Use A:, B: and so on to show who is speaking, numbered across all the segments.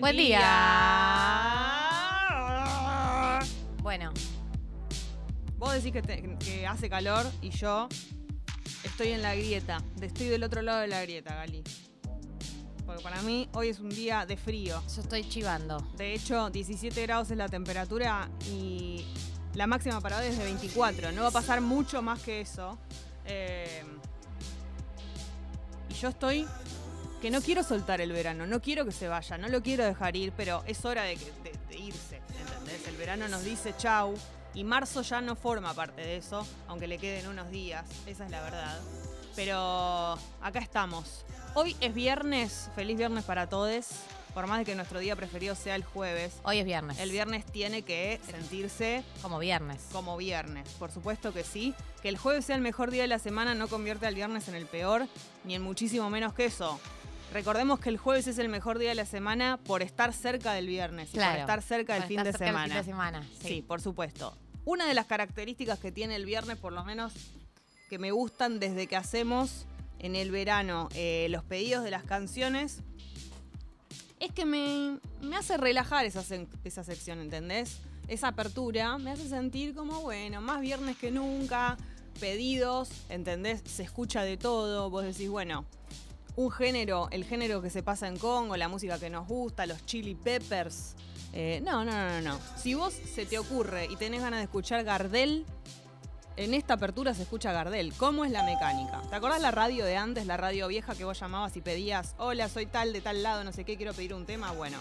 A: Buen, día. Bueno,
B: Vos decís que, te- que hace calor y yo estoy en la grieta. Estoy del otro lado de la grieta, Gali. Porque para mí hoy es un día de frío.
A: yo estoy chivando.
B: De hecho, 17 grados es la temperatura y la máxima para hoy es de 24. No va a pasar mucho más que eso. Eh, y yo estoy que no quiero soltar el verano, no quiero que se vaya, no lo quiero dejar ir, pero es hora de, que- de- de irse, ¿entendés? El verano nos dice chau y marzo ya no forma parte de eso, aunque le queden unos días, esa es la verdad. Pero acá estamos. Hoy es viernes, feliz viernes para todos. Por más de que nuestro día preferido sea el jueves,
A: Hoy es viernes.
B: el viernes tiene que sentirse
A: Como viernes.
B: como viernes. Por supuesto que sí. Que el jueves sea el mejor día de la semana no convierte al viernes en el peor, ni en muchísimo menos que eso. Recordemos que el jueves es el mejor día de la semana por estar cerca del viernes y por estar cerca del
A: Por
B: fin
A: estar
B: de
A: cerca del
B: semana.
A: fin de semana.
B: Sí.
A: Sí.
B: por supuesto. Una de las características que tiene el viernes, por lo menos que me gustan desde que hacemos en el verano eh, los pedidos de las canciones, es que me, me hace relajar esa, esa sección, ¿entendés? Esa apertura me hace sentir como, bueno, más viernes que nunca, pedidos, ¿entendés? Se escucha de todo, vos decís, bueno, un género, el género que se pasa en Congo, la música que nos gusta, los chili peppers. Eh, no, no, no, no. Si vos se te ocurre y tenés ganas de escuchar Gardel, en esta apertura se escucha Gardel. ¿Cómo es la mecánica? ¿Te acordás la radio de antes, la radio vieja que vos llamabas y pedías, hola, soy tal de tal lado, no sé qué, quiero pedir un tema? Bueno.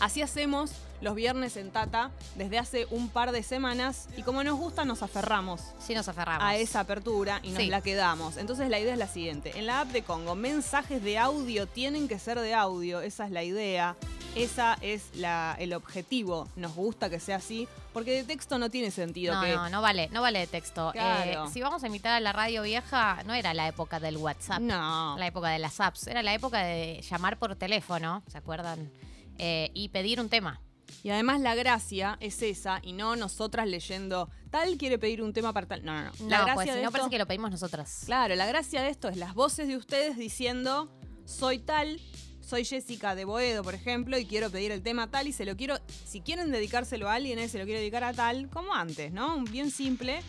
B: Así hacemos los viernes en Tata desde hace un par de semanas y como nos gusta nos aferramos
A: Sí nos aferramos.
B: a esa apertura y nos
A: Sí.
B: la quedamos. Entonces la idea es la siguiente. En la app de Congo, mensajes de audio tienen que ser de audio. Esa es la idea. Esa es la, el objetivo. Nos gusta que sea así. Porque de texto no tiene sentido
A: No,
B: que.
A: no, no vale, no vale de texto.
B: Claro.
A: Eh, si vamos a imitar a la radio vieja, no era la época del WhatsApp.
B: No.
A: La época de las apps. Era la época de llamar por teléfono, ¿se acuerdan? Eh, y pedir un tema.
B: Y además la gracia es esa y no nosotras leyendo tal quiere pedir un tema para tal. No, no, no. La
A: no,
B: gracia
A: pues si
B: de
A: no
B: esto-
A: parece que lo pedimos nosotras.
B: Claro, la gracia de esto es las voces de ustedes diciendo, soy tal, soy Jessica de Boedo, por ejemplo, y quiero pedir el tema tal y se lo quiero, si quieren dedicárselo a alguien, eh, se lo quiero dedicar a tal, como antes, ¿no? Bien simple.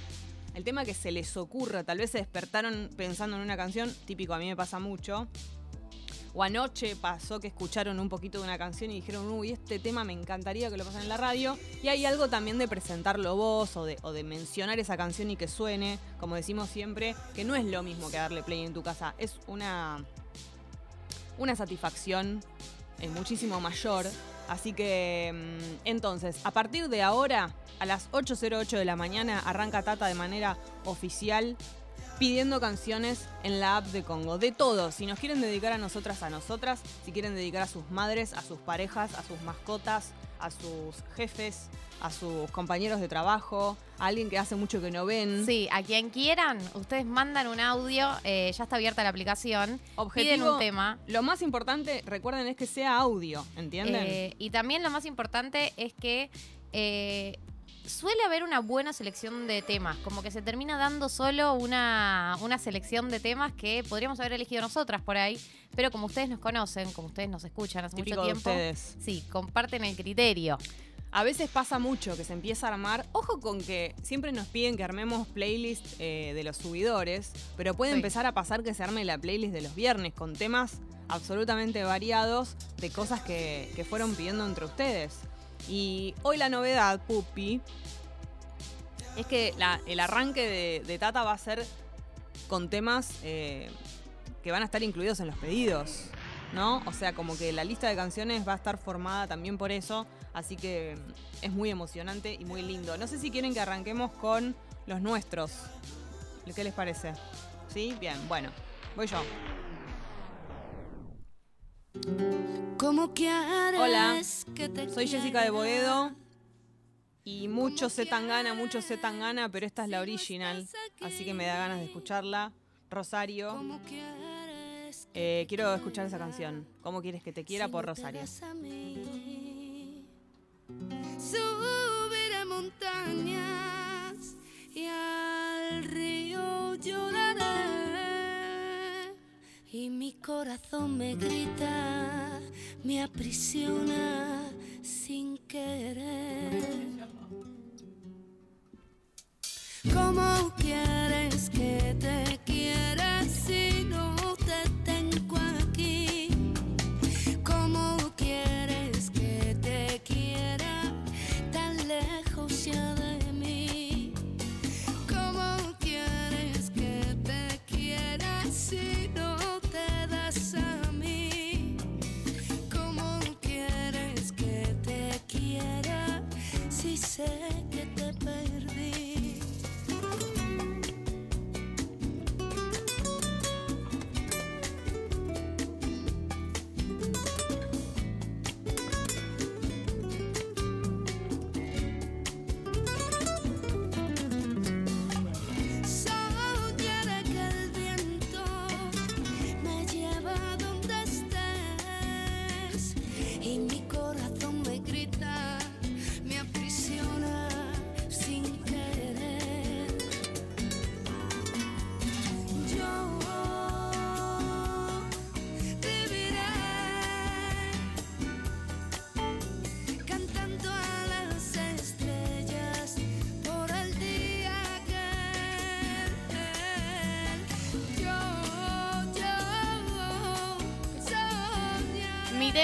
B: El tema que se les ocurra, tal vez se despertaron pensando en una canción, típico, a mí me pasa mucho. O anoche pasó que escucharon un poquito de una canción y dijeron, uy, este tema me encantaría que lo pasen en la radio. Y hay algo también de presentarlo vos o de, mencionar esa canción y que suene, como decimos siempre, que no es lo mismo que darle play en tu casa. Es una, una satisfacción eh, muchísimo mayor. Así que, mm, entonces, a partir de ahora, a las 8.08 de la mañana, arranca Tata de manera oficial pidiendo canciones en la app de Congo. De todo. Si nos quieren dedicar a nosotras, a nosotras. Si quieren dedicar a sus madres, a sus parejas, a sus mascotas, a sus jefes, a sus compañeros de trabajo, a alguien que hace mucho que no ven.
A: Sí, a quien quieran, ustedes mandan un audio, eh, ya está abierta la aplicación, piden un tema.
B: Lo más importante, recuerden, es que sea audio, ¿entienden?
A: eh, y también lo más importante es que eh, suele haber una buena selección de temas, como que se termina dando solo una, una selección de temas que podríamos haber elegido nosotras por ahí, pero como ustedes nos conocen, como ustedes nos escuchan hace
B: Típico
A: mucho
B: de
A: tiempo,
B: ustedes.
A: sí, comparten el criterio.
B: A veces pasa mucho que se empieza a armar. Ojo con que siempre nos piden que armemos playlist eh, de los subidores, pero puede
A: Sí.
B: empezar a pasar que se arme la playlist de los viernes con temas absolutamente variados de cosas que, que fueron pidiendo entre ustedes. Y hoy la novedad, Pupi, es que el arranque de, de Tata va a ser con temas eh, que van a estar incluidos en los pedidos. ¿No? O sea, como que la lista de canciones va a estar formada también por eso. Así que mm, es muy emocionante y muy lindo. No sé si quieren que arranquemos con los nuestros. ¿Qué les parece? ¿Sí? Bien, bueno. Voy yo.
C: ¿Cómo quieres
B: Hola,
C: que te
B: Soy Jessica de Boedo. Y mucho sé tan gana, mucho sé tan gana, pero esta es la original. Así que me da ganas de escucharla. Rosario.
C: ¿Cómo quieres
B: Eh, quiero escuchar esa canción. ¿Cómo quieres que te quiera? Por Rosario.
C: a? Mi corazón me grita, me aprisiona sin querer. ¿Cómo quieres que te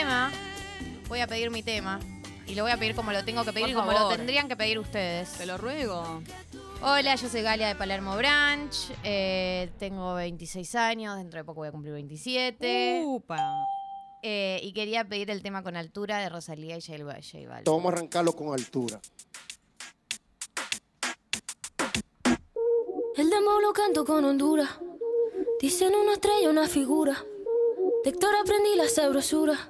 A: tema, voy a pedir mi tema. Y lo voy a pedir como lo tengo que pedir
B: Por
A: y como lo tendrían que pedir ustedes.
B: Te lo ruego.
A: Hola, yo soy Galia de Palermo Branch. eh, tengo 26 años, dentro de poco voy a cumplir 27.
B: Upa.
A: eh, y quería pedir el tema con altura de Rosalía y J J Balvin.
D: Vamos a arrancarlo con altura.
C: El demo lo canto con Honduras. Dicen una estrella, una figura. De Héctor aprendí la sabrosura.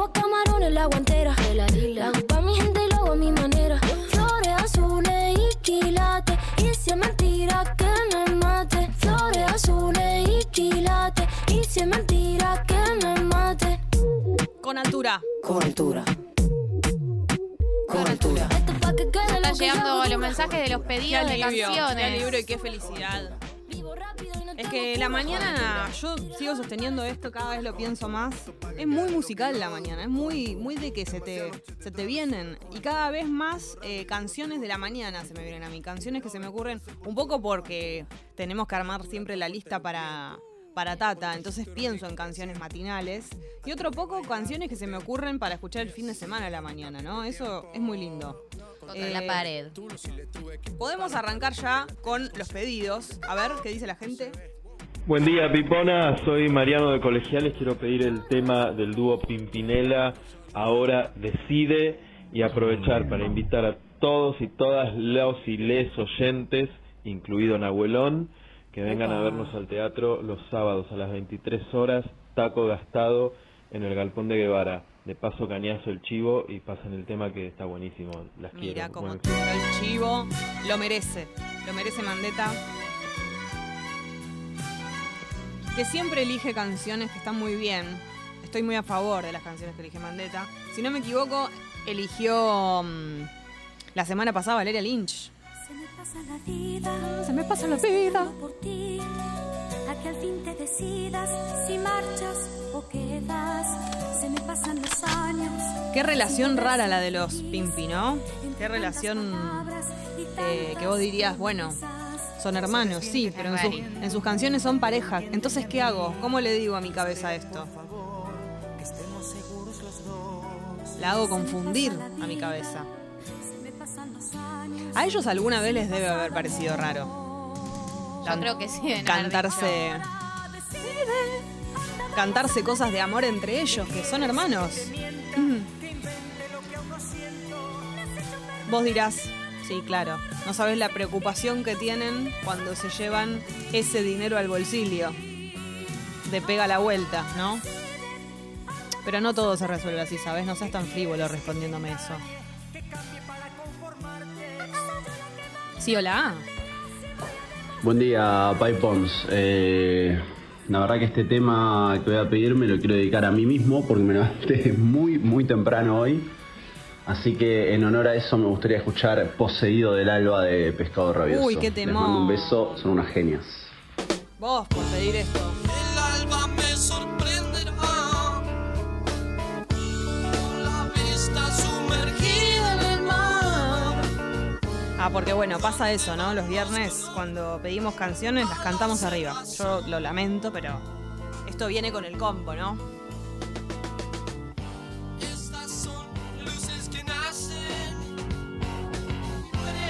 C: Llevo camarones en la guantera. La hago pa' mi gente y lo hago a mi manera. Flores azules y quilates. Y si es mentira que me mate. Flores azules y quilates. Y si es mentira que me mate.
B: Con altura.
E: Con altura. Con altura.
C: Esto es pa' que quede
A: Están
C: lo que yo
A: llegando los mensajes de los
B: Qué
A: pedidos de
B: alivio, qué
A: canciones.
B: alivio y qué felicidad. Es que la mañana, yo sigo sosteniendo esto, cada vez lo pienso más. Es muy musical la mañana, es muy, muy de que se te, se te vienen. Y cada vez más eh, canciones de la mañana se me vienen a mí. Canciones que se me ocurren un poco porque tenemos que armar siempre la lista para, para Tata. Entonces pienso en canciones matinales. Y otro poco canciones que se me ocurren para escuchar el fin de semana a la mañana, ¿no? Eso es muy lindo.
A: Contra
B: Eh,
A: la pared.
B: Podemos arrancar ya con los pedidos. A ver qué dice la gente.
F: Buen día, Pipona. Soy Mariano de Colegiales. Quiero pedir el tema del dúo Pimpinela. Ahora decide y aprovechar para invitar a todos y todas los y les oyentes, incluido Nahuelón, que vengan a vernos al teatro los sábados a las 23 horas, taco gastado en el Galpón de Guevara. De paso cañazo el chivo y pasan el tema que está buenísimo. Las
B: Mira
F: quiero.
B: el chivo. Lo merece. Lo merece Mandeta. Que siempre elige canciones que están muy bien. Estoy muy a favor de las canciones que elige Mandeta. Si no me equivoco, eligió mm, la semana pasada Valeria Lynch.
G: Se me pasa la vida.
B: Se me pasa la vida.
G: Por ti, a que al fin te decidas si marchas o quedas. Se me pasan los años.
B: Qué relación rara la de los Pimpi, ¿no? Qué relación eh, que vos dirías, bueno, son hermanos, sí, pero en, sus- en sus canciones son pareja. Entonces, ¿qué hago? ¿Cómo le digo a mi cabeza esto? La hago confundir a mi cabeza. A ellos alguna vez les debe haber parecido raro.
A: Yo creo que sí. haber
B: Cantarse. Cantarse cosas de amor entre ellos, que son hermanos. Vos dirás, sí, claro. No sabes la preocupación que tienen cuando se llevan ese dinero al bolsillo. De pega la vuelta, ¿no? Pero no todo se resuelve así, ¿sabes? No seas tan frívolo respondiéndome eso. Sí, hola.
D: Buen día, Pai Pons. Eh, la verdad que este tema que voy a pedir me lo quiero dedicar a mí mismo porque me levanté muy, muy temprano hoy. Así que en honor a eso me gustaría escuchar Poseído del Alba de Pescado Rabioso.
B: Uy, qué
D: Les mando un beso, son unas genias.
B: Vos por pedir esto. Ah, porque bueno, pasa eso, ¿no? Los viernes cuando pedimos canciones las cantamos arriba. Yo lo lamento, pero esto viene con el combo, ¿no?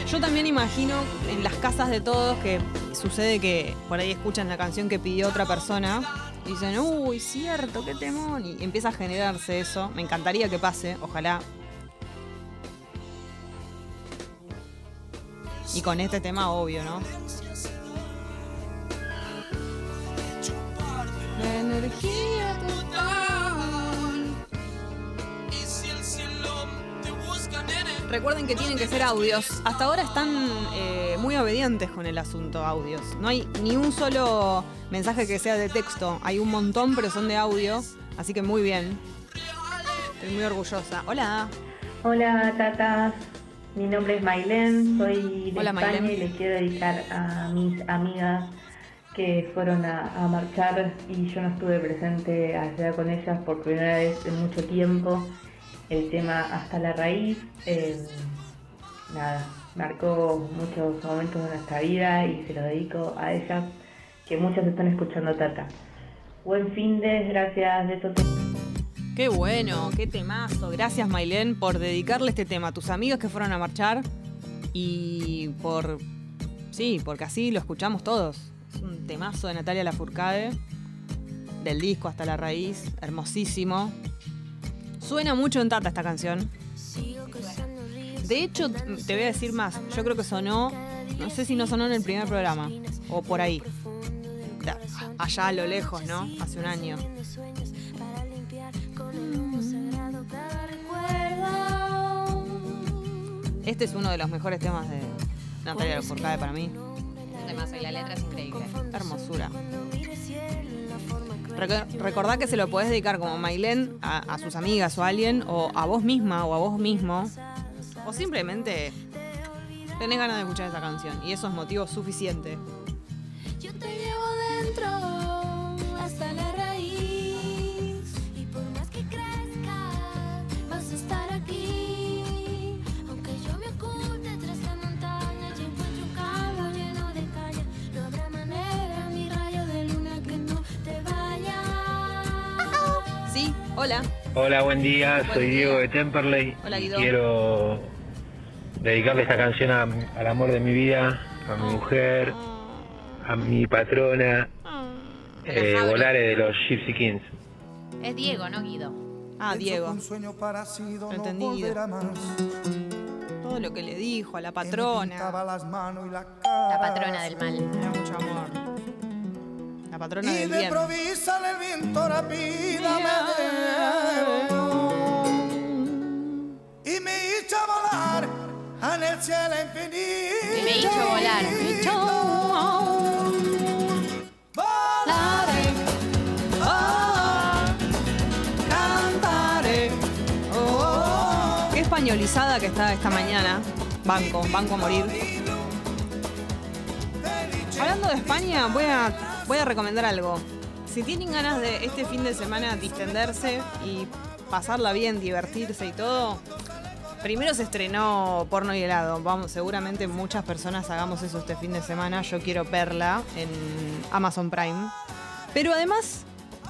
B: Yo también imagino en las casas de todos que sucede que por ahí escuchan la canción que pidió otra persona y dicen, uy, cierto, qué temón. Y empieza a generarse eso. Me encantaría que pase, ojalá. Y con este tema, obvio, ¿no? La energía
H: total. Y si el cielo te busca, nene.
B: Recuerden que tienen que ser audios. Hasta ahora están eh, muy obedientes con el asunto audios. No hay ni un solo mensaje que sea de texto. Hay un montón, pero son de audio. Así que muy bien. Estoy muy orgullosa. Hola.
I: Hola tatas, mi nombre es Mailén, soy de
B: Hola,
I: España y les quiero dedicar a mis amigas que fueron a, a marchar y yo no estuve presente allá con ellas por primera vez en mucho tiempo. El tema Hasta la raíz, eh, nada, marcó muchos momentos de nuestra vida y se lo dedico a ellas que muchas están escuchando Tata. Buen fin de, gracias, besos.
B: Qué bueno, qué temazo. Gracias, Mailén, por dedicarle este tema a tus amigos que fueron a marchar y por. Sí, porque así lo escuchamos todos. Es un temazo de Natalia Lafourcade, del disco hasta la raíz, hermosísimo. Suena mucho en Tata esta canción. De hecho, te voy a decir más. Yo creo que sonó, no sé si no sonó en el primer programa, o por ahí. Allá a lo lejos, ¿no? Hace un año. Este es uno de los mejores temas de Natalia Lafourcade para mí.
A: Un temazo y la letra es increíble.
B: Hermosura. Reco- Recordá que se lo podés dedicar como Mailén a, a sus amigas o a alguien, o a vos misma o a vos mismo. O simplemente tenés ganas de escuchar esa canción. Y eso es motivo suficiente. Hola.
J: Hola, buen día,
B: Buen
J: soy
B: día.
J: Diego de Temperley.
B: Hola, Guido.
J: quiero dedicarle esta canción a- al amor de mi vida, a mi mujer, a mi patrona, eh,
A: Fabri.
J: Volare de los Gypsy Kings.
A: Es Diego, no Guido.
B: Ah, Diego.
K: Un sueño parecido no
B: Entendido. Todo lo que le dijo a la patrona.
K: la
A: patrona del mal.
B: Era mucho amor. La patrona
K: Y
B: del
K: de
B: bien.
K: provisa el viento rápida me llevó. Y me hizo volar en el cielo infinito.
A: Y me hizo volar.
K: Volaré, oh, cantaré, oh,
B: Qué españolizada que está esta mañana. Banco, banco a morir. Hablando de España, voy a, voy a recomendar algo. Si tienen ganas de este fin de semana distenderse y pasarla bien, divertirse y todo, primero se estrenó Porno y helado. Vamos, seguramente muchas personas hagamos eso este fin de semana. Yo quiero verla en Amazon Prime. Pero además,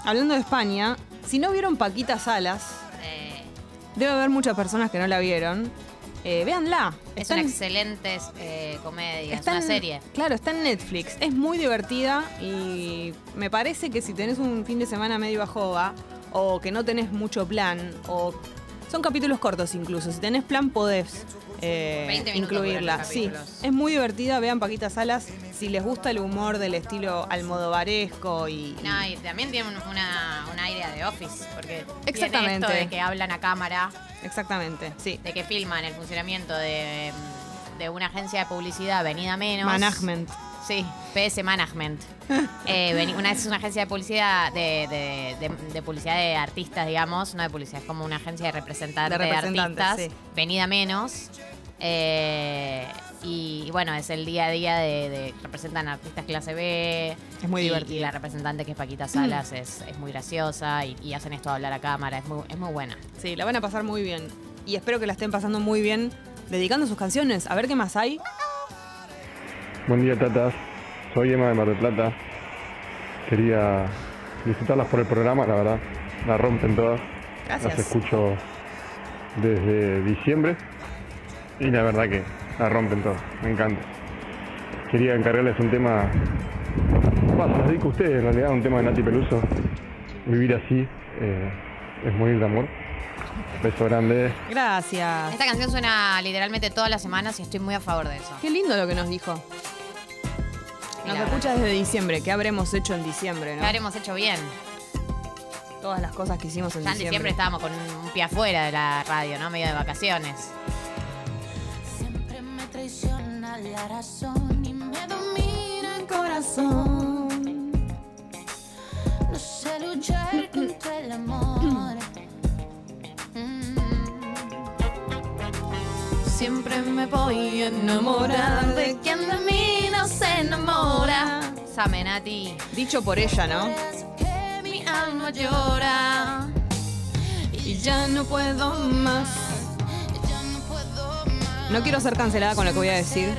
B: hablando de España, si no vieron Paquita Salas,
A: Eh,
B: Debe haber muchas personas que no la vieron. Eh, véanla.
A: es
B: Está
A: una
B: en-
A: excelente eh, comedia, es una
B: en-
A: serie.
B: Claro, está en Netflix. Es muy divertida y me parece que si tenés un fin de semana medio bajoga o que no tenés mucho plan o son capítulos cortos incluso. Si tenés plan podés eh,
A: 20 minutos
B: incluirla. Sí, es muy divertida. Vean Paquita Salas. Si les gusta el humor del estilo almodovaresco y,
A: No, y también tiene un, una- un aire The Office, porque
B: Exactamente.
A: tiene esto de que hablan a cámara,
B: Exactamente, sí.
A: de que filman el funcionamiento de, de una agencia de publicidad, Avenida Menos.
B: Management.
A: Sí, PS Management. Eh, una es una agencia de publicidad de, de- de- de publicidad de artistas, digamos, no de publicidad, es como una agencia de representantes
B: De
A: de,
B: representantes,
A: artistas.
B: sí.
A: Venida menos. Eh, y, y bueno, es el día a día de, de- representan artistas clase B.
B: Es muy
A: y-
B: divertido.
A: Y la representante que es Paquita Salas es, es muy graciosa y, y hacen esto de hablar a cámara, es muy, es muy buena.
B: Sí, la van a pasar muy bien. Y espero que la estén pasando muy bien dedicando sus canciones. A ver qué más hay.
L: Buen día, tatas. Soy Emma de Mar del Plata. Quería felicitarlas por el programa, la verdad. La rompen todas.
B: Gracias.
L: Las escucho desde diciembre. Y la verdad que la rompen todas. Me encanta. Quería encargarles un tema. Bueno, los dedico a ustedes, en realidad, un tema de Nati Peluso. Vivir así eh, es morir de amor. Beso grande.
B: Gracias.
A: Esta canción suena literalmente todas las semanas y estoy muy a favor de eso.
B: Qué lindo lo que nos dijo. Nos
A: la
B: escucha desde diciembre. ¿Qué habremos hecho en diciembre, no?
A: ¿Qué habremos hecho bien?
B: Todas las cosas que hicimos en
A: Ya en
B: diciembre.
A: diciembre estábamos con un, un pie afuera de la radio, ¿no? Medio de vacaciones.
H: La razón y me domina el corazón. No sé luchar contra el amor. Mm. Siempre me voy a enamorar de quien de mí no se enamora.
A: Samenati.
B: Dicho por ella, ¿no?
H: Que mi alma llora y. Ya no puedo más. No
B: quiero ser cancelada con lo que voy a decir.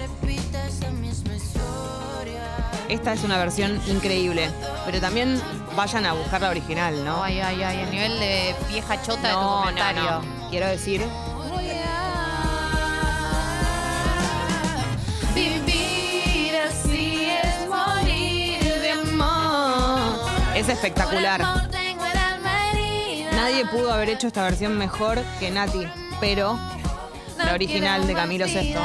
B: Esta es una versión increíble. Pero también vayan a buscar la original, ¿no?
A: Ay, ay, ay, el nivel de vieja chota de tu
B: No, no, no. Quiero decir,
H: Voy a vivir así es morir de amor.
B: es espectacular. Nadie pudo haber hecho esta versión mejor que Nati, pero
H: No
B: la original de Camilo Sesto.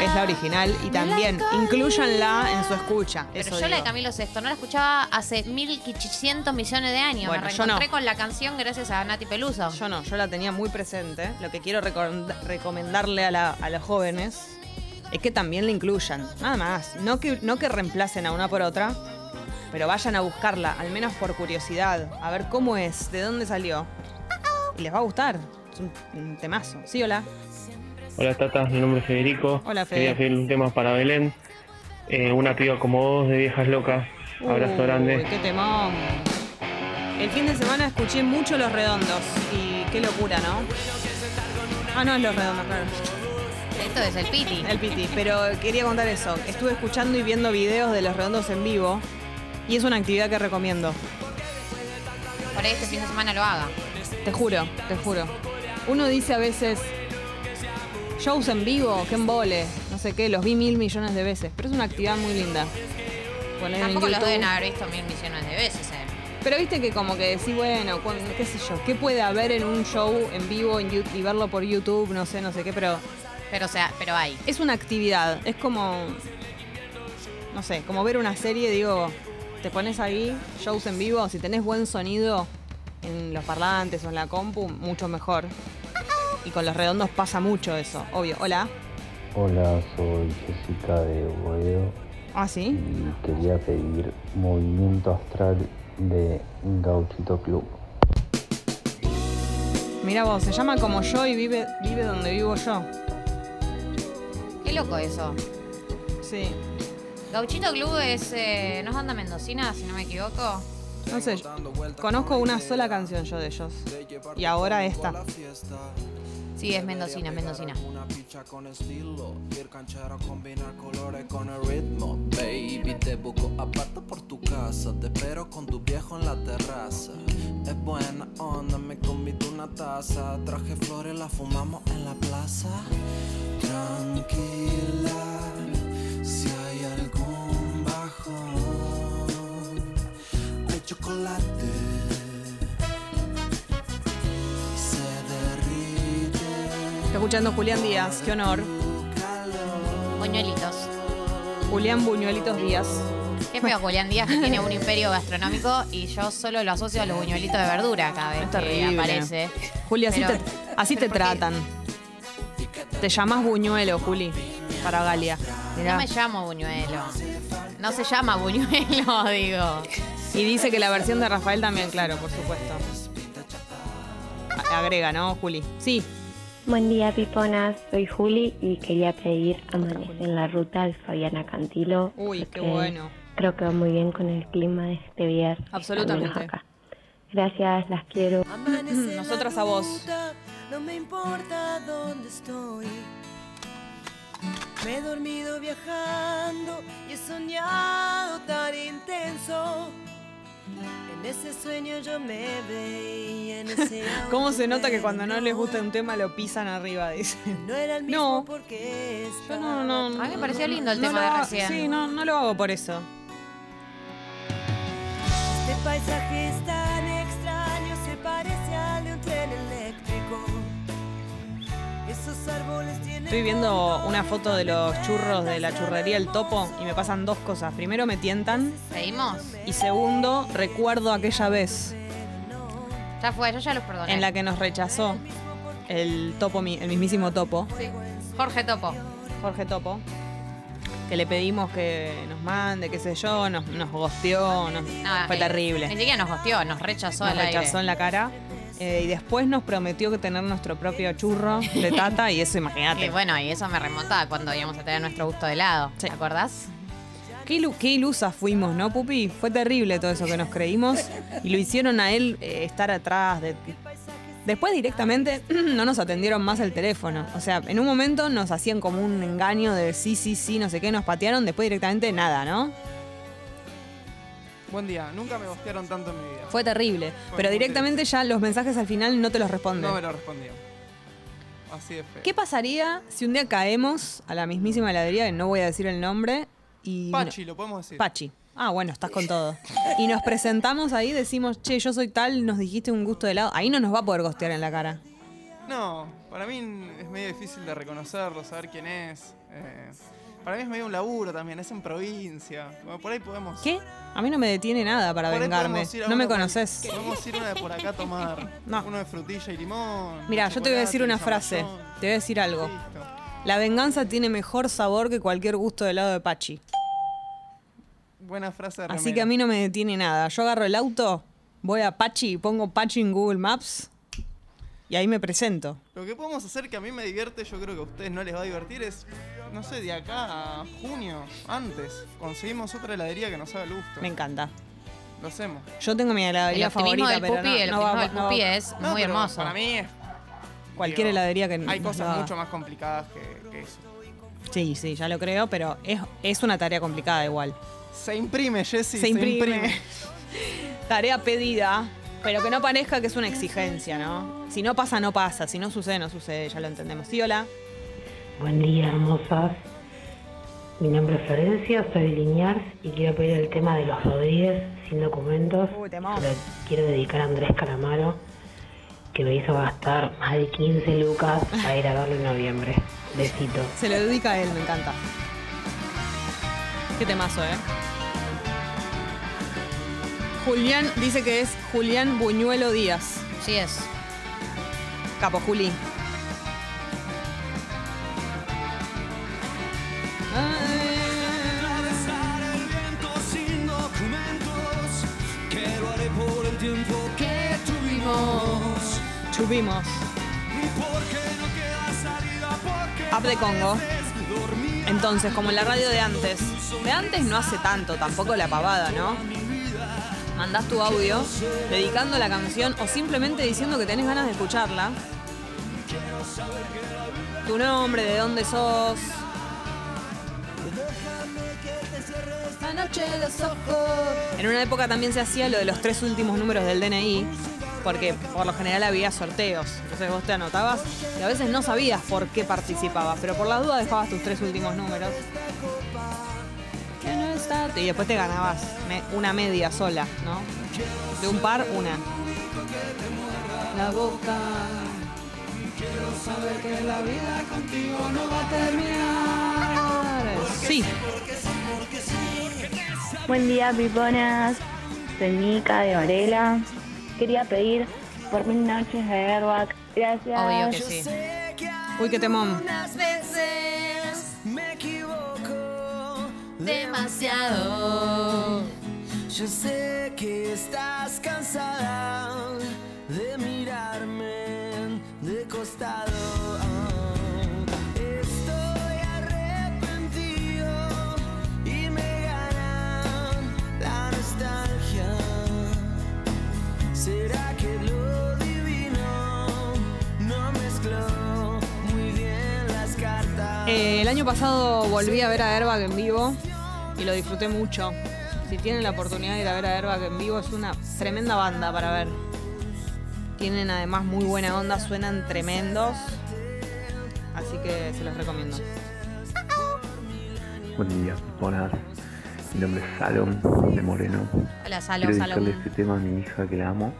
B: Es la original y también incluyanla en su escucha.
A: Pero
B: eso
A: yo la de. Camilo Sesto no la escuchaba hace 1500 millones de años.
B: Bueno,
A: Me
B: yo no.
A: reencontré con la canción gracias a Nati Peluso.
B: Yo no, yo la tenía muy presente. Lo que quiero recom- recomendarle a, la- a los jóvenes es que también la incluyan. Nada más. No que, no que reemplacen a una por otra, pero vayan a buscarla, al menos por curiosidad, a ver cómo es, de dónde salió. Y les va a gustar. Es un, un temazo. Sí, hola.
J: Hola Tata, mi nombre es Federico.
B: Hola, Fede.
J: Quería pedir un tema para Belén. Eh, una piba como vos de viejas locas. Abrazo
B: Uy,
J: grande.
B: qué temón. El fin de semana escuché mucho Los Redondos y qué locura, ¿no? Ah, no es Los Redondos, claro.
A: Esto es el Piti.
B: El Piti, pero quería contar eso. Estuve escuchando y viendo videos de Los Redondos en vivo y es una actividad que recomiendo.
A: Por ahí este fin de semana lo haga.
B: Te juro, te juro. Uno dice a veces, shows en vivo, que embole, no sé qué, los vi mil millones de veces, pero es una actividad muy linda. Poner en
A: Tampoco los deben haber visto mil millones de veces, eh.
B: Pero viste que como que decís, bueno, qué sé yo, qué puede haber en un show en vivo en y verlo por YouTube, no sé, no sé qué, pero
A: Pero o sea, pero hay.
B: es una actividad, es como, no sé, como ver una serie, digo, te pones ahí, shows en vivo, si tenés buen sonido en los parlantes o en la compu, mucho mejor. Y con los redondos pasa mucho eso, obvio. Hola.
M: Hola, soy Jessica de Boedo
B: Ah, sí.
M: y quería pedir Movimiento Astral de Gauchito Club.
B: Mira vos, se llama como yo y vive, vive donde vivo yo.
A: Qué loco eso.
B: Sí.
A: Gauchito Club es. Eh, ¿No es banda mendocina, si no me equivoco?
B: No sé, conozco una sola canción yo de ellos. Y ahora esta.
A: Sí, es mendocina, mendocina.
N: Una picha con estilo, ir canchero, combinar colores con el ritmo. Baby, te busco aparte por tu casa, te espero con tu viejo en la terraza. Es buena onda, me convido una taza, traje flores, la fumamos en la plaza. Tranquila, si hay algún bajón, hay chocolate.
B: Escuchando Julián Díaz, qué honor.
A: Buñuelitos.
B: Julián Buñuelitos Díaz.
A: Qué feo Julián Díaz que tiene un imperio gastronómico y yo solo lo asocio a los buñuelitos de verdura cada vez
B: Es
A: que
B: terrible.
A: aparece.
B: Juli, así
A: Pero-
B: te, así te tratan. Te llamas buñuelo, Juli, para Galia. Mirá.
A: No me llamo buñuelo. No se llama buñuelo, digo.
B: Y dice que la versión de Rafael también, claro, por supuesto. Agrega, ¿no, Juli? Sí.
O: Buen día, Piponas. Soy Juli y quería pedir Amanece en la ruta de Fabiana Cantilo.
B: Uy, qué bueno.
O: Creo que va muy bien con el clima de este viernes.
B: Absolutamente.
O: acá. Gracias, las quiero.
B: Nosotras a vos.
P: No me importa dónde estoy. Me he dormido viajando y he soñado tan intenso. En ese sueño yo me veía en ese
B: ¿Cómo se nota que cuando no les gusta un tema lo pisan arriba? Dice.
P: No era el mismo
B: No.
P: porque
B: Yo no, no.
A: A mí me pareció lindo el
B: no
A: tema
B: lo
A: de recién.
B: Sí, no, no lo hago por eso.
P: Este paisaje es tan extraño, se parece
B: Estoy viendo una foto de los churros de la churrería El Topo y me pasan dos cosas. Primero me tientan
A: ¿Seguimos?
B: y segundo recuerdo aquella vez
A: Ya fue, yo ya los perdoné.
B: en la que nos rechazó el topo, el mismísimo Topo,
A: Sí. Jorge Topo.
B: Jorge Topo, que le pedimos que nos mande, qué sé yo, nos, nos gosteó, nos-
A: No,
B: fue
A: eh,
B: terrible.
A: Ni siquiera nos gosteó, nos rechazó
B: Nos
A: al aire.
B: rechazó en la cara. Eh, y después nos prometió que tener nuestro propio churro de tata y eso imagínate.
A: Y bueno, y eso me remonta a cuando íbamos a tener nuestro gusto de helado. ¿Te acordás?
B: Qué, ilu- qué ilusas fuimos, ¿no, Pupi? Fue terrible todo eso que nos creímos y lo hicieron a él eh, estar atrás. De... Después directamente no nos atendieron más el teléfono. O sea, en un momento nos hacían como un engaño de sí, sí, sí, no sé qué, nos patearon. Después directamente nada, ¿no?
Q: Buen día, nunca me bostearon tanto en mi vida.
B: Fue terrible.
Q: Fue
B: Pero directamente ya los mensajes al final no te los responden.
Q: No me lo respondían. Así de feo.
B: ¿Qué pasaría si un día caemos a la mismísima heladería, que no voy a decir el nombre, y...
Q: Pachi, lo podemos decir.
B: Pachi. Ah, bueno, estás con todo. Y nos presentamos ahí, decimos, che, yo soy tal, nos dijiste un gusto de helado. Ahí no nos va a poder gostear en la cara.
Q: No, para mí es medio difícil de reconocerlo, saber quién es. Eh, para mí es medio un laburo también, es en provincia. Bueno, por ahí podemos.
B: ¿Qué? A mí no me detiene nada para
Q: por
B: vengarme. No me conoces.
Q: Podemos ir una de por acá a tomar.
B: No.
Q: Uno de frutilla y limón.
B: Mira, yo te voy a decir una frase. Te voy a decir algo. La venganza tiene mejor sabor que cualquier gusto de helado de Pachi.
Q: Buena frase de
B: Así
Q: remera.
B: que a mí no me detiene nada. Yo agarro el auto, voy a Pachi, pongo Pachi en Google Maps y ahí me presento.
Q: Lo que podemos hacer que a mí me divierte, yo creo que a ustedes no les va a divertir, es, no sé, de acá a junio, antes, conseguimos otra heladería que nos haga el gusto.
B: Me encanta.
Q: Lo hacemos.
B: Yo tengo mi heladería
A: El
B: favorita,
A: del
B: pero
A: Pupi,
B: no,
A: el
B: no va-
A: del
B: no
A: Pupi es
Q: No,
A: muy hermoso.
Q: Para mí es.
B: Cualquier
Q: digo,
B: heladería que
Q: Hay cosas
B: haga.
Q: mucho más complicadas que, que eso.
B: Sí, sí, ya lo creo, pero es, es una tarea complicada igual.
Q: Se imprime, Jessy.
B: se imprime. Tarea pedida, pero que no parezca que es una exigencia, ¿no? Si no pasa, no pasa. Si no sucede, no sucede. Ya lo entendemos. Sí, hola.
R: Buen día, hermosas. Mi nombre es Florencia, soy de Liniers y quiero pedir el tema de los Rodríguez sin documentos. Se lo quiero dedicar a Andrés Calamaro, que me hizo gastar más de 15 lucas para ir a verlo en noviembre. Besito.
B: Se lo dedica a él, me encanta. Qué temazo, ¿eh? Julián dice que es Julián Buñuelo Díaz.
A: Sí es.
B: Capo Juli.
K: Tuvimos.
B: App de Congo. Entonces, como en la radio de antes. De antes no hace tanto, tampoco la pavada, ¿no? Mandás tu audio dedicando la canción o simplemente diciendo que tenés ganas de escucharla. Tu nombre, de dónde sos. En una época también se hacía lo de los tres últimos números del DNI, porque por lo general había sorteos. Entonces vos te anotabas y a veces no sabías por qué participabas, pero por la duda dejabas tus tres últimos números. Y después te ganabas me- una media sola, ¿no? De un par, una. La boca.
K: Quiero saber que la vida contigo no va a terminar.
B: Sí.
O: Buen día, piponas. Soy Mica de Varela. Quería pedir por mil noches de Airbag. Gracias.
A: Obvio que sí.
B: Uy, qué temón.
K: Yo sé que estás cansada de mirarme de costado. Estoy arrepentido y me gana la nostalgia. ¿Será que lo divino no mezcló muy bien las cartas?
B: Eh, el año pasado volví a ver a Airbag en vivo y lo disfruté mucho. Si tienen la oportunidad de ir a ver a Airbag en vivo, es una tremenda banda para ver. Tienen además muy buena onda, suenan tremendos. Así que se los recomiendo.
M: Buen día, piponas. Mi nombre es Salom de Moreno.
A: Hola, Salom,
M: Quiero
A: Salom.
M: dedicarle este tema a mi hija que la amo.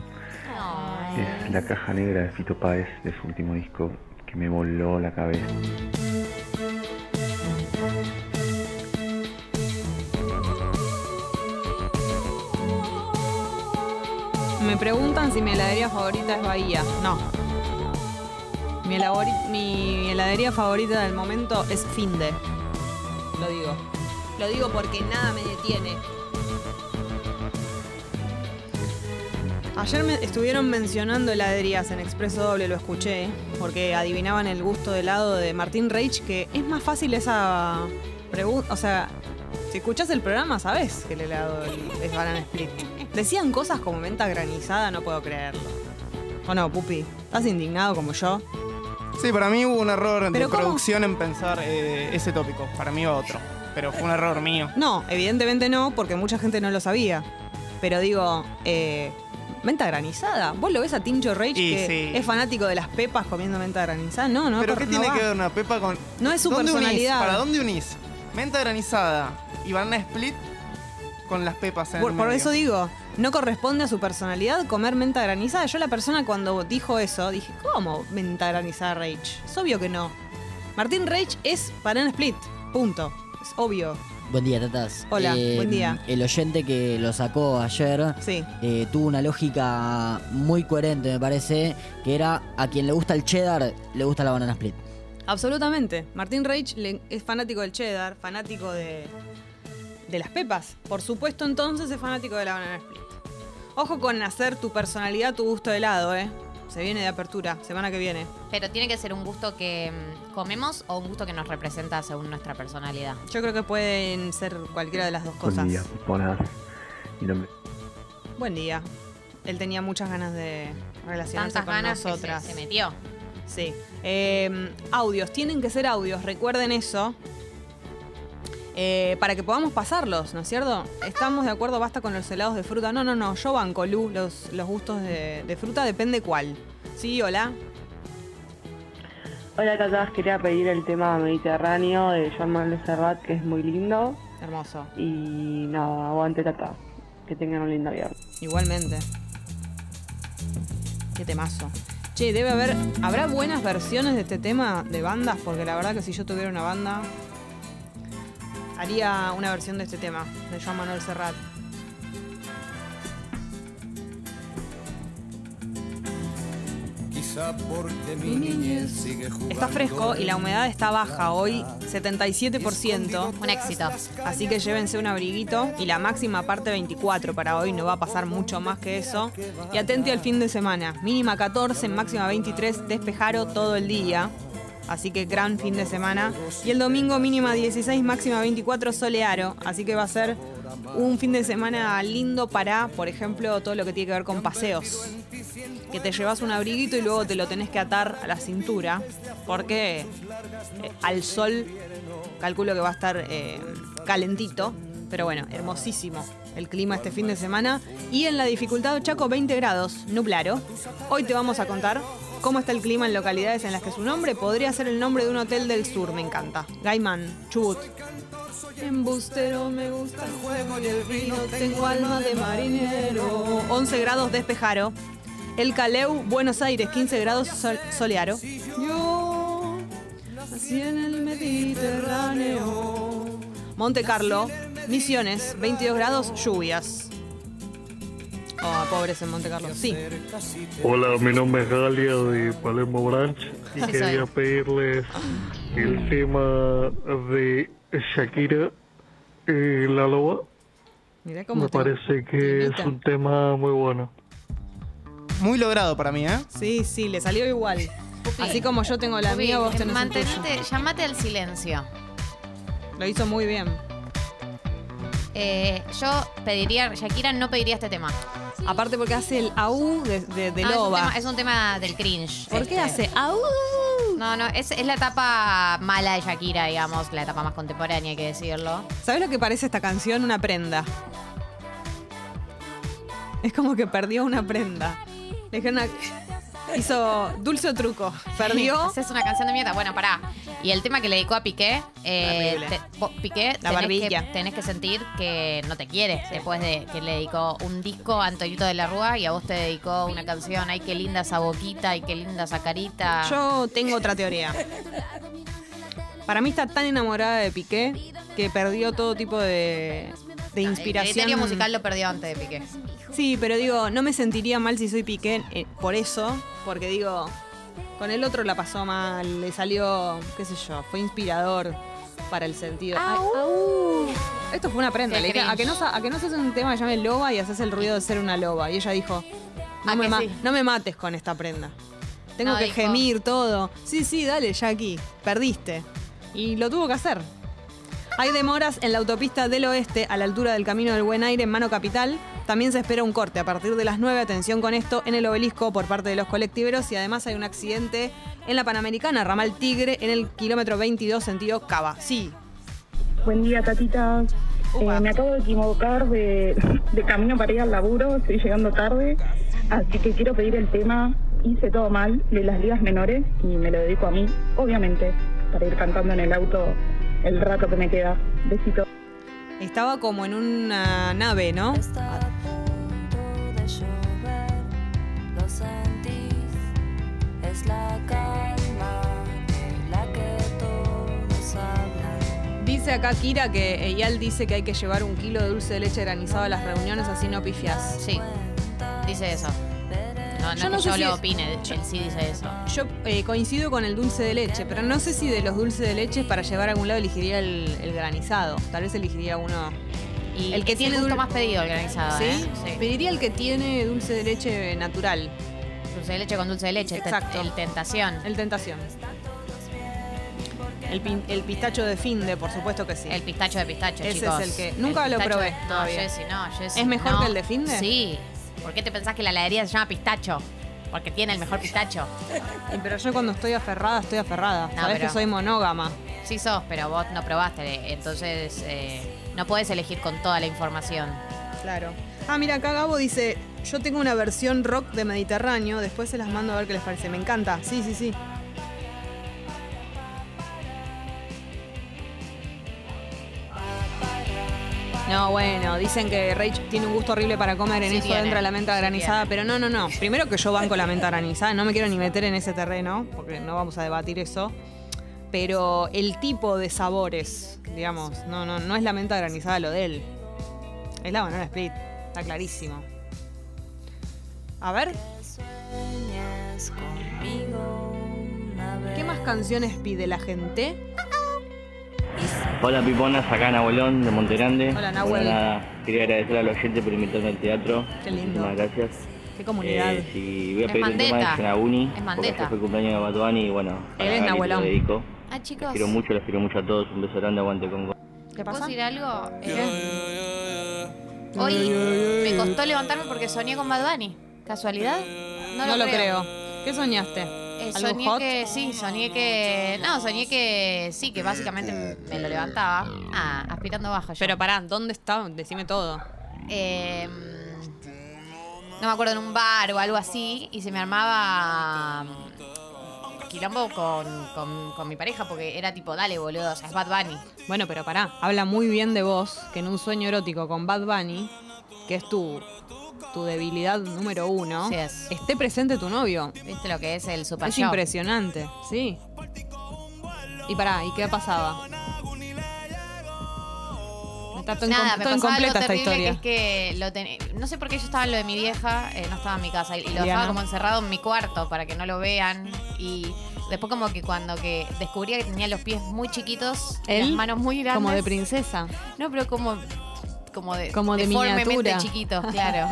M: Es La Caja Negra de Fito Páez de su último disco que me voló la cabeza.
B: Preguntan si mi heladería favorita es Bahía. No. Mi, heladería favorita del momento es Finde. Lo digo. Lo digo porque nada me detiene. Ayer me estuvieron mencionando heladerías en Expreso Doble, lo escuché, porque adivinaban el gusto de helado de Martín Reich, que es más fácil esa pregunta. O sea, si escuchás el programa, sabés que el helado es banana split. Decían cosas como menta granizada, no puedo creerlo. ¿O no, Pupi? ¿Estás indignado como yo?
Q: Sí, para mí hubo un error de
B: ¿Pero cómo?
Q: producción en pensar eh, ese tópico. Para mí otro. Pero fue un error mío.
B: No, evidentemente no, porque mucha gente no lo sabía. Pero digo, eh, menta granizada. ¿Vos lo ves a Tincho Rage
Q: Y
B: que
Q: sí.
B: es fanático de las pepas comiendo menta granizada? No, no.
Q: ¿Pero
B: por-
Q: qué
B: no
Q: tiene
B: va.
Q: que ver una pepa con.?
B: No es su
Q: ¿Dónde unís?
B: personalidad.
Q: ¿Para dónde unís? Menta granizada y banana split con las pepas en
B: Por,
Q: el
B: por
Q: medio.
B: eso digo, no corresponde a su personalidad comer menta granizada. Yo la persona cuando dijo eso, dije, ¿cómo menta granizada Rage? Es obvio que no. Martín Rage es banana split. Punto. Es obvio.
S: Buen día, tatas.
B: Hola,
S: Eh,
B: buen día.
S: El oyente que lo sacó ayer
B: Sí.
S: eh, tuvo una lógica muy coherente, me parece, que era a quien le gusta el cheddar, le gusta la banana split.
B: Absolutamente. Martín Reich es fanático del cheddar, fanático de, de las pepas. Por supuesto, entonces es fanático de la banana split. Ojo con hacer tu personalidad tu gusto de helado, ¿eh? Se viene de apertura, semana que viene.
A: Pero tiene que ser un gusto que mm, comemos o un gusto que nos representa según nuestra personalidad.
B: Yo creo que pueden ser cualquiera de las dos
M: Buen
B: cosas.
M: día, piponas. Mi nombre
B: Buen día. Él tenía muchas ganas de relacionarse
A: Tantas
B: con
A: ganas que se-
B: nosotras.
A: se metió.
B: Sí. Eh, audios, tienen que ser audios, recuerden eso. Eh, para que podamos pasarlos, ¿no es cierto? ¿Estamos de acuerdo? Basta con los helados de fruta. No, no, no. Yo banco, Lu. Los, los gustos de, de fruta depende cuál. Sí, hola.
O: Hola, tatas. Quería pedir el tema Mediterráneo de Joan Manuel Serrat, que es muy lindo.
B: Hermoso.
O: Y nada, aguante, tata. Que tengan un lindo viernes.
B: Igualmente. Qué temazo. Che, debe haber. ¿Habrá buenas versiones de este tema de bandas? Porque la verdad que si yo tuviera una banda. Haría una versión de este tema, de Joan Manuel Serrat.
K: Quizá porque mi niñez sigue jugando.
B: Está fresco y la humedad está baja hoy, 77%.
A: Un éxito.
B: Así que llévense un abriguito y la máxima parte 24 para hoy, no va a pasar mucho más que eso. Y atente al fin de semana, mínima 14, máxima 23, despejaro todo el día. Así que gran fin de semana. Y el domingo mínima 16, máxima 24, solearo. Así que va a ser un fin de semana lindo para, por ejemplo, todo lo que tiene que ver con paseos. Que te llevas un abriguito y luego te lo tenés que atar a la cintura. Porque eh, al sol calculo que va a estar eh, calentito. Pero bueno, hermosísimo el clima este fin de semana. Y en la dificultad Chaco 20 grados, nublaro. Hoy te vamos a contar cómo está el clima en localidades en las que su nombre podría ser el nombre de un hotel del sur. Me encanta. Gaiman, Chubut. Embustero, me gusta el juego y el vino. Tengo alma de marinero. 11 grados despejaro. El Caleu, Buenos Aires, 15 grados sol- solearo. Yo nací en el Mediterráneo. Monte Carlo, Misiones, 22 grados, lluvias. Oh, pobres en Monte Carlo. Sí.
T: Hola, mi nombre es Galia de Palermo Branch y
B: Sí,
T: quería
B: soy.
T: pedirles el tema de Shakira, eh, La Loba.
B: Mirá cómo
T: Me
B: te
T: parece que
B: imita.
T: es un tema muy bueno.
Q: Muy logrado para mí, ¿eh?
B: Sí, sí, le salió igual. Así como yo tengo la
A: Pupi,
B: mía, vos tenés el
A: mantenete, llamate al silencio.
B: Lo hizo muy bien.
A: Eh, yo pediría, Shakira no pediría este tema.
B: Aparte porque hace el AU de, de, de
A: No, es un
B: loba.
A: tema- Es un, tema, del cringe.
B: ¿Por qué
A: este.
B: hace AU?
A: No, no, es, es la etapa mala de Shakira, digamos, la etapa más contemporánea, hay que decirlo.
B: ¿Sabes lo que parece esta canción? Una prenda. Es como que perdió una prenda. Le dijeron una- Hizo dulce o truco. Perdió.
A: Esa es una canción de mierda. Bueno, pará. Y el tema que le dedicó a Piqué, eh, te- Piqué,
B: La
A: tenés
B: barbilla.
A: que, tenés que sentir que no te quiere después de que le dedicó un disco a Antonito de la Rúa y a vos te dedicó una canción. Ay, qué linda esa boquita, ay, qué linda esa carita.
B: Yo tengo otra teoría. Para mí está tan enamorada de Piqué que perdió todo tipo de, de
A: El
B: inspiración.
A: criterio musical lo perdió antes de Piqué.
B: Sí, pero digo, no me sentiría mal si soy Piqué eh, por eso, porque digo, con el otro la pasó mal, le salió, qué sé yo, fue inspirador para el sentido. Ay, au. Esto fue una prenda. Le dije, a que, no, a que no se hace un tema que llame loba y haces el ruido de ser una loba. Y ella dijo, no,
A: ¿A
B: me,
A: que
B: ma-
A: sí?
B: no me mates con esta prenda. Tengo
A: No,
B: que
A: dijo.
B: gemir todo. Sí, sí, dale, Jackie, perdiste. Y lo tuvo que hacer. Hay demoras en la autopista del oeste a la altura del Camino del Buen Aire en Mano Capital. También se espera un corte a partir de las 9. Atención con esto en el obelisco por parte de los colectiveros. Y además hay un accidente en la Panamericana, Ramal Tigre, en el kilómetro 22, sentido Cava. Sí.
U: Buen día, Tatita. Eh, me acabo de equivocar de, de camino para ir al laburo, estoy llegando tarde, así que quiero pedir el tema Hice todo mal de las ligas menores y me lo dedico a mí, obviamente, para ir cantando en el auto el rato que me queda. Besito.
B: Estaba como en una nave, ¿no?
C: de llover, lo sentís, es la calma de la que todos hablan.
B: Dice acá Kira que Eyal dice que hay que llevar un kilo de dulce de leche granizado a las reuniones, así no pifias.
A: Sí, dice eso. No, no,
B: Yo no
A: que
B: sé
A: yo
B: si
A: lo
B: es-
A: opine, él sí dice eso.
B: Yo eh, coincido con el dulce de leche, pero no sé si de los dulces de leche para llevar a algún lado elegiría el, el granizado. Tal vez elegiría uno.
A: Y
B: el que
A: es
B: tiene
A: el gusto
B: dul-
A: más pedido el granizado,
B: ¿Sí?
A: ¿eh? Sí.
B: Pediría el que tiene dulce de leche natural.
A: Dulce de leche con dulce de leche, te-
B: Exacto.
A: el tentación.
B: El tentación. El, pin- el pistacho de finde, por supuesto que sí.
A: El pistacho de pistacho,
B: Ese
A: chicos.
B: es el que- nunca lo
A: pistacho
B: probé
A: de- No,
B: todavía.
A: Jessy, no, Jessy,
B: ¿Es mejor
A: no.
B: que el de finde?
A: Sí. ¿Por qué te pensás que la heladería se llama pistacho? Porque tiene el mejor pistacho.
B: Pero yo cuando estoy aferrada, estoy aferrada.
A: No,
B: Sabés
A: pero-
B: que soy monógama.
A: Sí sos, pero vos no probaste, entonces eh, no podés elegir con toda la información.
B: Claro. Ah, mira, acá Gabo dice, yo tengo una versión rock de Mediterráneo, después se las mando a ver qué les parece. Me encanta. Sí, sí, sí. No, bueno, dicen que Rach tiene un gusto horrible para comer, en
A: Sí
B: eso
A: tiene,
B: entra la menta granizada, pero no, no, no. Primero que yo banco la menta granizada, no me quiero ni meter en ese terreno, porque no vamos a debatir eso. Pero el tipo de sabores, digamos, no, no, no es la menta granizada lo de él. Es la banana split, está clarísimo. A ver. ¿qué más canciones pide la gente?
V: Hola Piponas, acá Nahuelón de Montegrande.
B: Hola, Nahuel.
V: Bueno, nada, quería agradecer a los oyentes por invitarme al teatro.
B: Qué lindo.
V: Muchísimas gracias.
B: Qué comunidad.
V: Eh, si voy a
A: Es
V: pedir un tema
A: Mandeta.
V: de Xenaguni,
A: Es
V: porque ayer fue el cumpleaños de Batuani y bueno,
B: Él es
V: te
B: Nahuelón.
V: lo dedico.
A: Ah,
V: Los
A: chicos,
V: quiero mucho, los quiero mucho a todos. Un beso grande, aguante.
B: ¿Qué
A: ¿puedo
B: pasa?
A: decir algo? Eh, hoy me costó levantarme porque soñé con Bad Bunny. ¿Casualidad?
B: No, lo creo. ¿Qué soñaste?
A: Eh,
B: ¿Algo
A: soñé
B: hot?
A: que, sí, soñé que. No, soñé que sí, que básicamente me lo levantaba. Ah, aspirando bajo yo.
B: Pero pará, ¿dónde está? Decime todo.
A: Eh, no me acuerdo, en un bar o algo así, y se me armaba mm, quilombo con, con- con mi pareja, porque era tipo, dale, boludo, o sea, es Bad Bunny.
B: Bueno, pero pará, habla muy bien de vos que en un sueño erótico con Bad Bunny, que es tu, tu debilidad número uno,
A: Sí es.
B: esté presente tu novio.
A: ¿Viste lo que es el super
B: Es
A: show?
B: impresionante, sí. Y pará, ¿y qué pasaba? Está todo,
A: Nada, me pasaba algo
B: esta
A: terrible
B: historia.
A: que es que lo ten- no sé por qué yo estaba en lo de mi vieja, eh, no estaba en mi casa y lo dejaba como encerrado en mi cuarto para que no lo vean y después como que cuando que descubría que tenía los pies muy chiquitos, y las manos muy grandes,
B: Como de princesa.
A: no, pero como como de
B: Como de
A: deformemente
B: miniatura.
A: chiquitos, claro.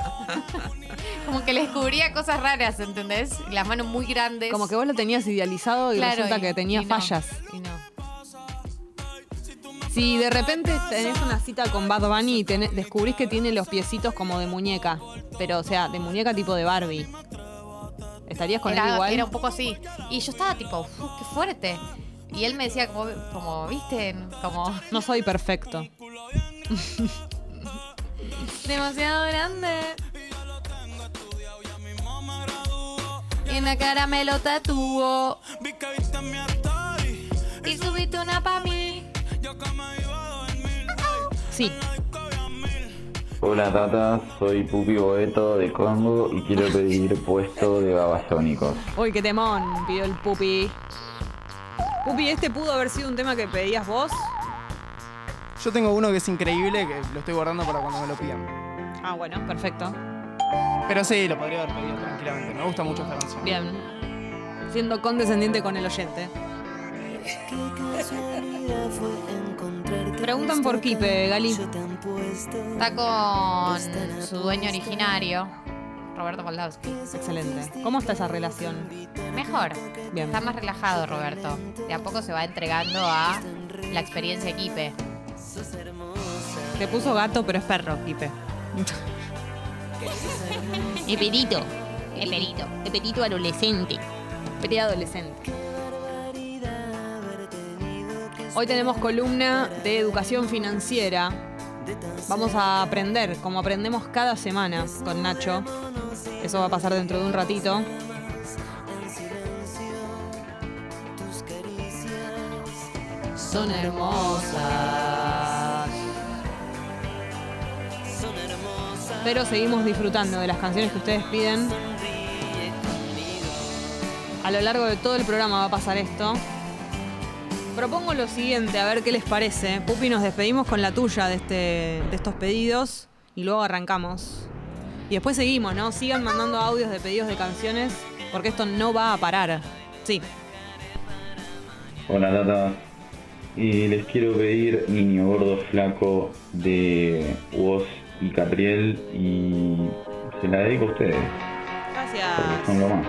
A: como que le descubría cosas raras, ¿entendés? Y Las manos muy grandes.
B: Como que vos lo tenías idealizado y
A: Claro,
B: resulta
A: y-
B: que tenía
A: y no,
B: fallas.
A: y no.
B: Si de repente tenés una cita con Bad Bunny y tenés- descubrís que tiene los piecitos como de muñeca, pero o sea, de muñeca tipo de Barbie. ¿Estarías con él igual?
A: era un poco así. Y yo estaba tipo, "Uf, qué fuerte. Y él me decía como, como viste, como...
B: No soy perfecto.
A: Demasiado grande. Y en la cara me lo tatuó. Y subiste una pa' mí.
B: Sí.
W: Hola Tata, soy Pupi Boeto de Congo y quiero pedir puesto de babasónicos.
B: Uy, qué temón, pidió el Pupi. Pupi, ¿este pudo haber sido un tema que pedías vos?
Q: Yo tengo uno que es increíble, que lo estoy guardando para cuando me lo pidan.
B: Ah, bueno, perfecto.
Q: Pero sí, lo podría haber pedido tranquilamente. Me gusta mucho esta canción.
B: Bien. Siendo condescendiente con el oyente. Preguntan por Kipe, Gali.
A: Está con su dueño originario, Roberto Moldavsky.
B: Excelente. ¿Cómo está esa relación?
A: Mejor.
B: Bien.
A: Está más relajado, Roberto. De a poco se va entregando a la experiencia equipe.
B: Te puso gato, pero es perro, Kipe.
A: El perito. El perito. El perito adolescente.
B: Preadolescente. Hoy tenemos columna de educación financiera. Vamos a aprender, como aprendemos cada semana con Nacho. Eso va a pasar dentro de un ratito. Son hermosas. Pero seguimos disfrutando de las canciones que ustedes piden. A lo largo de todo el programa va a pasar esto. Propongo lo siguiente, a ver qué les parece. Pupi, nos despedimos con la tuya de, este, de estos pedidos y luego arrancamos. Y después seguimos, ¿no? Sigan mandando audios de pedidos de canciones porque esto no va a parar. Sí.
W: Hola Tata, y les quiero pedir Niño Gordo Flaco de Woz y Catriel y se la dedico a ustedes,
B: Gracias.
W: porque son lo más.